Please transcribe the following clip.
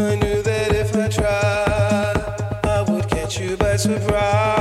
I knew that if I tried, I would catch you by surprise.